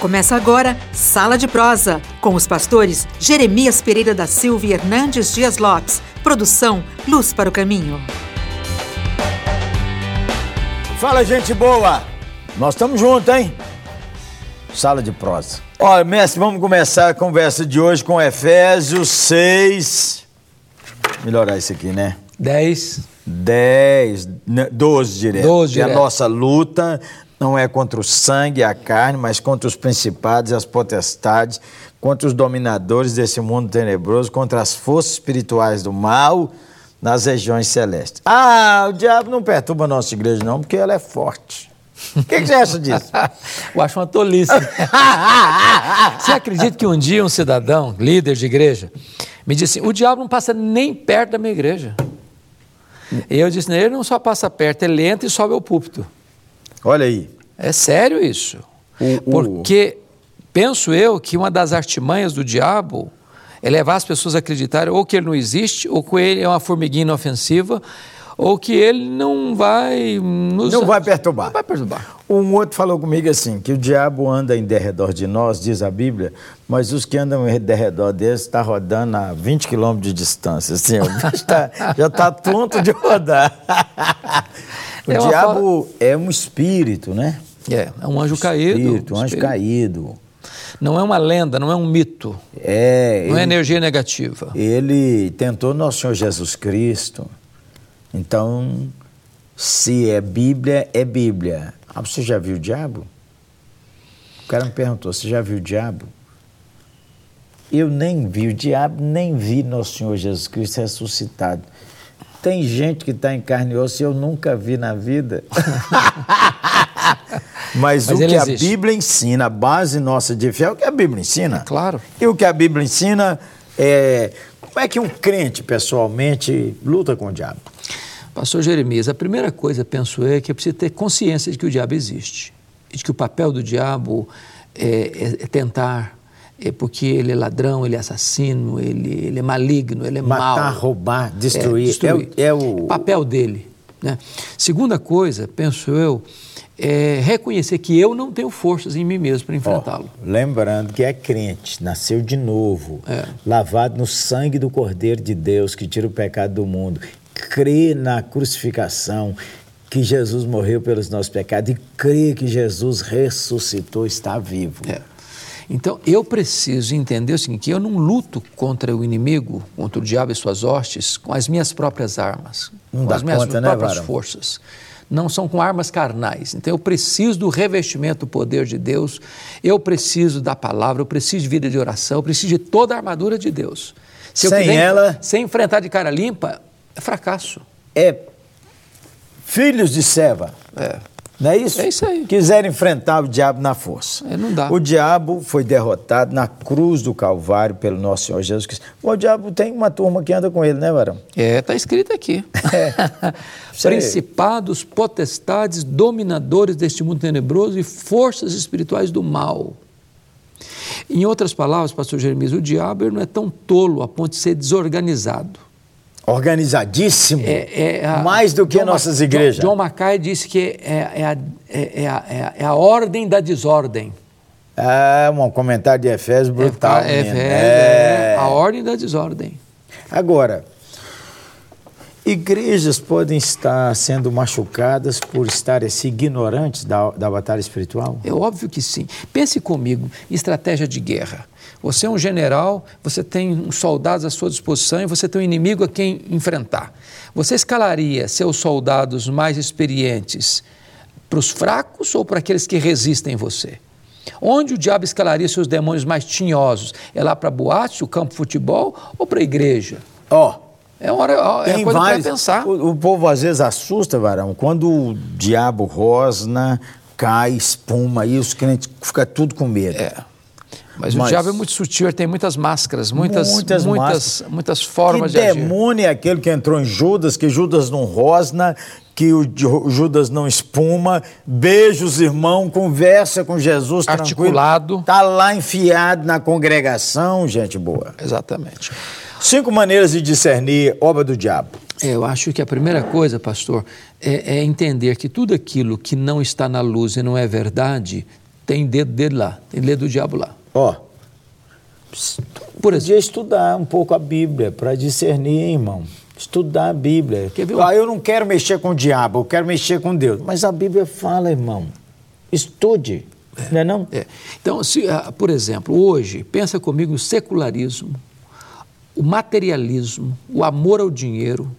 Começa agora Sala de Prosa, com os pastores Jeremias Pereira da Silva e Hernandes Dias Lopes. Produção Luz para o Caminho. Fala, gente boa! Nós estamos juntos, hein? Sala de Prosa. Olha, mestre, vamos começar a conversa de hoje com Efésios 6. Melhorar isso aqui, né? 10. 10, 12 direto. 12 E a direto. nossa luta não é contra o sangue e a carne, mas contra os principados e as potestades, contra os dominadores desse mundo tenebroso, contra as forças espirituais do mal nas regiões celestes. Ah, o diabo não perturba a nossa igreja, não, porque ela é forte. O que, que você acha disso? Eu acho uma tolice. Você acredita que um dia um cidadão, líder de igreja, me disse assim, o diabo não passa nem perto da minha igreja. E eu disse, ele não só passa perto, ele entra e sobe ao púlpito. Olha aí. É sério isso. O- o- Porque penso eu que uma das artimanhas do diabo é levar as pessoas a acreditarem ou que ele não existe, ou que ele é uma formiguinha inofensiva, ou que ele não vai nos... Não vai perturbar. Não vai perturbar. Um outro falou comigo assim, que o diabo anda em derredor de nós, diz a Bíblia, mas os que andam em derredor deles estão rodando a 20 quilômetros de distância. Assim, o tá- já está tonto de rodar. o É diabo é um espírito, né? É, é um anjo caído. Espírito, um anjo espírito. caído. Não é uma lenda, não é um mito, É, não é ele, energia negativa. ele tentou nosso Senhor Jesus Cristo. Então, se é Bíblia, é Bíblia. Ah, você já viu o diabo? O cara me perguntou, você já viu o diabo? Eu nem vi o diabo, nem vi nosso Senhor Jesus Cristo ressuscitado. Tem gente que está em carne e osso e eu nunca vi na vida. Mas, Mas o que a existe. Bíblia ensina, a base nossa de fé, é o que a Bíblia ensina. Claro. E o que a Bíblia ensina é como é que um crente, pessoalmente, luta com o diabo. Pastor Jeremias, a primeira coisa, penso eu, é que é preciso ter consciência de que o diabo existe. E de que o papel do diabo é, é- é tentar, é porque ele é ladrão, ele é assassino, ele, ele é maligno, ele é Matar, mau. roubar, destruir. É, destruir. É, o, é o- papel dele. Né? Segunda coisa, penso eu, é reconhecer que eu não tenho forças em mim mesmo para enfrentá-lo. lembrando que é crente, nasceu de novo, É. lavado no sangue do Cordeiro de Deus que tira o pecado do mundo, crê na crucificação, que Jesus morreu pelos nossos pecados e crê que Jesus ressuscitou, está vivo. É. Então, eu preciso entender o seguinte, que eu não luto contra o inimigo, contra o diabo e suas hostes, com as minhas próprias armas, Não com as minhas conta, né, próprias Varão? forças. Não são com armas carnais. Então, eu preciso do revestimento do poder de Deus, eu preciso da palavra, eu preciso de vida de oração, eu preciso de toda a armadura de Deus. Se eu Sem quiser- ela- Sem enfrentar de cara limpa, é fracasso. É filhos de Seva. É. Não é isso? É isso aí. Quiseram enfrentar o diabo na força. É, não dá. O diabo foi derrotado na cruz do Calvário pelo nosso Senhor Jesus Cristo. O diabo tem uma turma que anda com ele, né, Varão? É, está escrito aqui. Aí. Principados, potestades, dominadores deste mundo tenebroso e forças espirituais do mal. Em outras palavras, pastor Jeremias, o diabo não é tão tolo a ponto de ser desorganizado. Organizadíssimo. É- é a- mais do que John nossas Ma- igrejas. John, John Mackay disse que é, é a, é- é a- é a- é ordem da desordem. Ah, um comentário de Efésios brutal. é, é, é, a ordem da desordem. Agora, igrejas podem estar sendo machucadas por estarem assim, ignorantes da, da batalha espiritual? É óbvio que sim. Pense comigo, estratégia de guerra. Você é um general, você tem uns soldados à sua disposição e você tem um inimigo a quem enfrentar. Você escalaria seus soldados mais experientes para os fracos ou para aqueles que resistem você? Onde o diabo escalaria seus demônios mais tinhosos? É lá para a boate, o campo de futebol ou para a igreja? Ó, É uma hora, é Tem coisa para vários. pensar. O, o povo às vezes assusta, Varão, quando o diabo rosna, cai, espuma, aí os crentes ficam tudo com medo. É. Mas, Mas- o diabo é muito sutil, ele tem muitas máscaras, muitas, Muitas muitas, máscaras. muitas formas que de agir. demônio é aquele que entrou em Judas, que Judas não rosna, que o Ju- Judas não espuma, beija os irmãos, conversa com Jesus Articulado. tranquilo. Está lá enfiado na congregação, gente boa. Exatamente. Cinco maneiras de discernir obra do diabo. É, Eu acho que a primeira coisa, pastor, é, é entender que tudo aquilo que não está na luz e não é verdade tem dedo dele lá, tem dedo do diabo lá. Ó, Por podia estudar um pouco a Bíblia para discernir, hein, irmão. Estudar a Bíblia. Quer ver Ah, eu não quero mexer com o diabo, eu quero mexer com Deus. Mas a Bíblia fala, irmão. Estude, não é não? É. Então, se, ah, por exemplo, hoje, pensa comigo o secularismo, o materialismo, o amor ao dinheiro,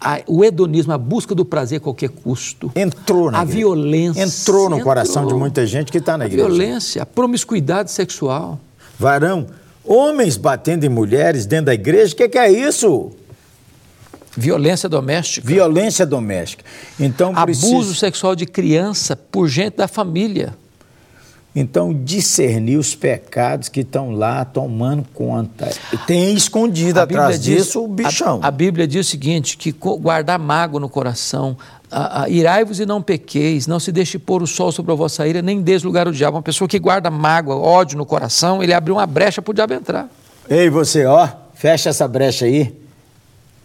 a- o hedonismo, a busca do prazer a qualquer custo. Entrou na A igreja. violência. Entrou no coração de muita gente que está na a igreja. violência, a promiscuidade sexual. Varão, homens batendo em mulheres dentro da igreja, o que, que é isso? Violência doméstica. Violência doméstica. Então, Abuso precisa, sexual de criança por gente da família. Então discernir os pecados que estão lá tomando conta. Tem escondido A atrás diz- disso o bichão. A, a Bíblia diz o seguinte: que guardar mágoa no coração, irai-vos e não pequeis, não se deixe pôr o sol sobre a vossa ira, nem des lugar ao diabo. Uma pessoa que guarda mágoa, ódio no coração, ele abriu uma brecha para o diabo entrar. Ei, você, ó, fecha essa brecha aí,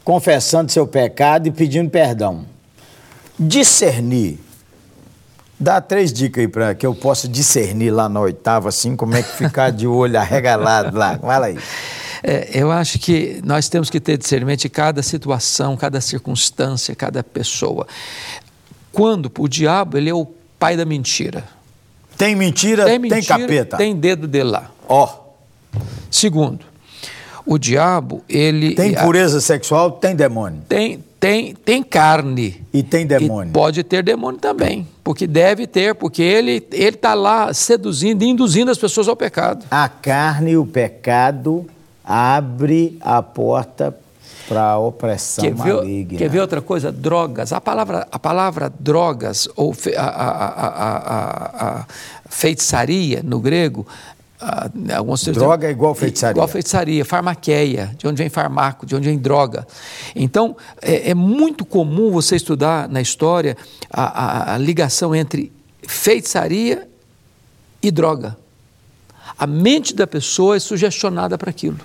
confessando seu pecado e pedindo perdão. Discernir. Dá três dicas aí para que eu possa discernir lá na oitava, assim, como é que ficar de olho arregalado lá. Fala aí. É, eu acho que nós temos que ter discernimento de cada situação, cada circunstância, cada pessoa. Quando o diabo ele é o pai da mentira. Tem mentira, Tem tem, mentira, capeta. tem dedo dele lá. Ó, Segundo, o diabo ele tem a- pureza sexual, tem demônio. tem, tem, tem carne. E tem demônio. E pode ter demônio também, porque deve ter, porque ele ele está lá seduzindo e induzindo as pessoas ao pecado. A carne e o pecado abre a porta para a opressão Quer ver, maligna. quer ver outra coisa? Drogas. A palavra, a palavra drogas ou fe- a- a- a feitiçaria no grego. Ah, textos Droga é igual feitiçaria. Igual feitiçaria, farmaqueia, de onde vem farmaco, de onde vem droga. Então, é, é muito comum você estudar na história a, a- a ligação entre feitiçaria e droga. A mente da pessoa é sugestionada para aquilo.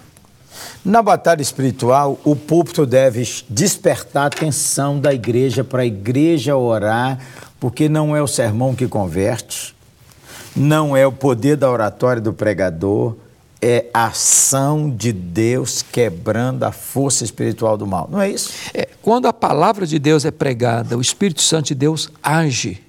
Na batalha espiritual, o púlpito deve despertar a atenção da igreja para a igreja orar, porque não é o sermão que converte, não é o poder da oratória do pregador, é a ação de Deus quebrando a força espiritual do mal. Não é isso? É, quando a palavra de Deus é pregada, o Espírito Santo de Deus age.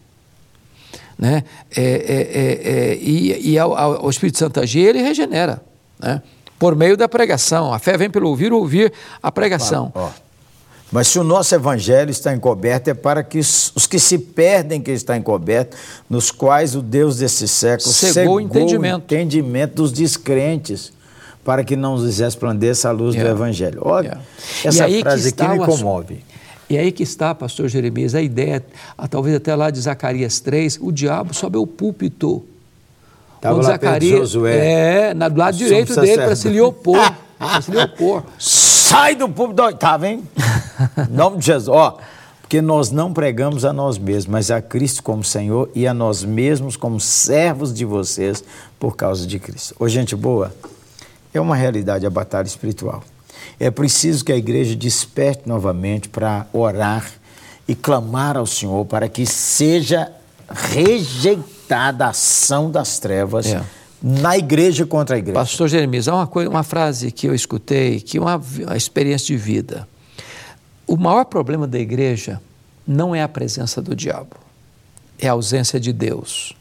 Né? É, é, é, é, e e ao, ao- Espírito Santo agir, ele regenera. Né? Por meio da pregação. A fé vem pelo ouvir, ouvir a pregação. Mas se o nosso evangelho está encoberto, é para que os, que se perdem que está encoberto, nos quais o Deus desse século Cegou o entendimento. entendimento dos descrentes, para que não lhes resplandeça a luz do Yeah. evangelho. Olha, Yeah. essa E aí que frase aqui me o comove. E aí que está, pastor Jeremias, a ideia, talvez até lá de Zacarias 3, o diabo sobe ao púlpito. Estava lá de Josué. É, na- do lado direito dele, para se lhe opor. para se lhe opor. Sai do púlpito da oitava, hein? Em nome de Jesus. Ó, porque nós não pregamos a nós mesmos, mas a Cristo como Senhor e a nós mesmos como servos de vocês por causa de Cristo. Ô, gente boa, é uma realidade a batalha espiritual. É preciso que a igreja desperte novamente para orar e clamar ao Senhor para que seja rejeitada a ação das trevas É. na igreja contra a igreja. Pastor Jeremias, há uma, coisa, uma frase que eu escutei, que é uma, uma experiência de vida. O maior problema da igreja não é a presença do diabo, é a ausência de Deus.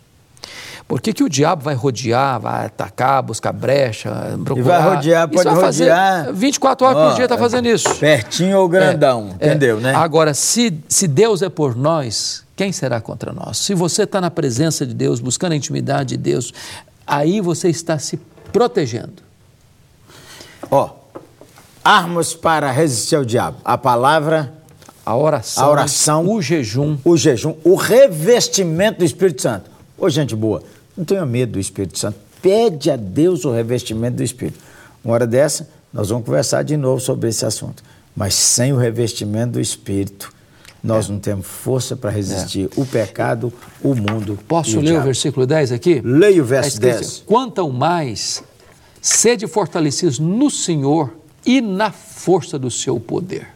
Por que, que o diabo vai rodear, vai atacar, buscar brecha, procurar? vai rodear, pode vai fazer rodear. 24 horas Ó, por dia está fazendo isso. Pertinho ou grandão, É, entendeu, é. né? Agora, se, se Deus é por nós, quem será contra nós? Se você está na presença de Deus, buscando a intimidade de Deus, aí você está se protegendo. Ó, armas para resistir ao diabo. A palavra, A oração, A oração. o jejum. o jejum, o revestimento do Espírito Santo. Ô, gente boa, não tenha medo do Espírito Santo. Pede a Deus o revestimento do Espírito. Uma hora dessa, nós vamos conversar de novo sobre esse assunto. Mas sem o revestimento do Espírito, nós não temos força para resistir o pecado, o mundo. e Posso o ler o diabo. versículo 10 aqui? Leia o verso Tá escrito 10. assim, Quanto mais, sede fortalecidos no Senhor e na força do seu poder.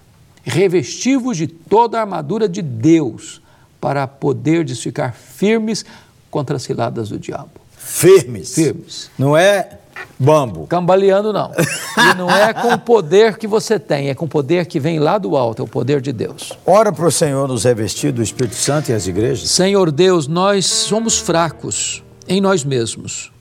Revestivos de toda a armadura de Deus, para poderdes ficar firmes contra as ciladas do diabo. firmes. Firmes. Não é bambo. Cambaleando não. E não é com o poder que você tem, é com o poder que vem lá do alto, é o poder de Deus. Ora para o Senhor nos revestir do Espírito Santo e as igrejas. Senhor Deus, nós somos fracos em nós mesmos.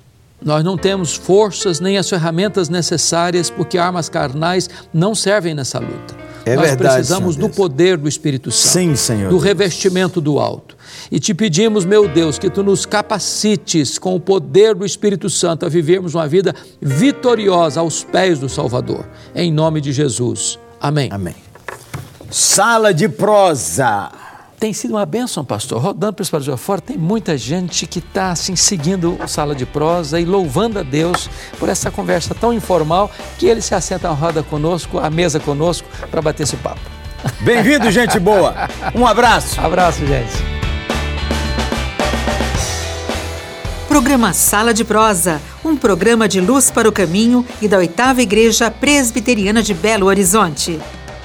Nós não temos forças nem as ferramentas necessárias, porque armas carnais não servem nessa luta. É Nós verdade, precisamos do poder do Espírito Santo. Sim, Senhor Do Deus. revestimento do alto. E te pedimos, meu Deus, que tu nos capacites com o poder do Espírito Santo a vivermos uma vida vitoriosa aos pés do Salvador. Em nome de Jesus. Amém. Amém. Sala de prosa. Tem sido uma bênção, pastor. Rodando para esse Brasil afora, tem muita gente que está assim, seguindo o Sala de Prosa e louvando a Deus por essa conversa tão informal que ele se assenta à roda conosco, à mesa conosco, para bater esse papo. Bem-vindo, gente boa. Um abraço. Abraço, gente. Programa Sala de Prosa, um programa de luz para o caminho e da oitava Igreja Presbiteriana de Belo Horizonte.